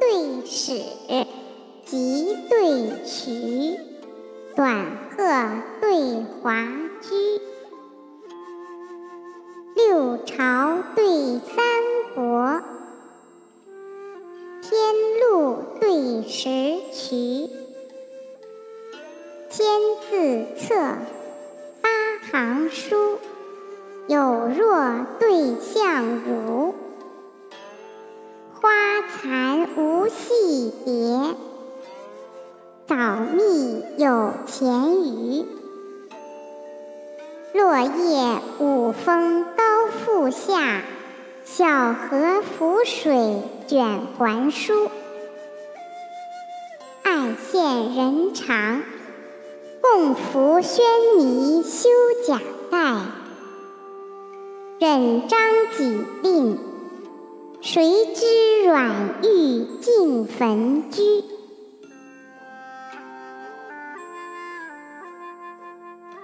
对始，急对曲，短鹤对华居，六朝对三国，天禄对时渠，千字册，八行书，有若对相如。花残戏蝶，早蜜有钱鱼。落叶五风高复下，小荷浮水卷还舒。爱羡人长，共扶轩尼修甲带。忍张己。谁知软玉进坟居？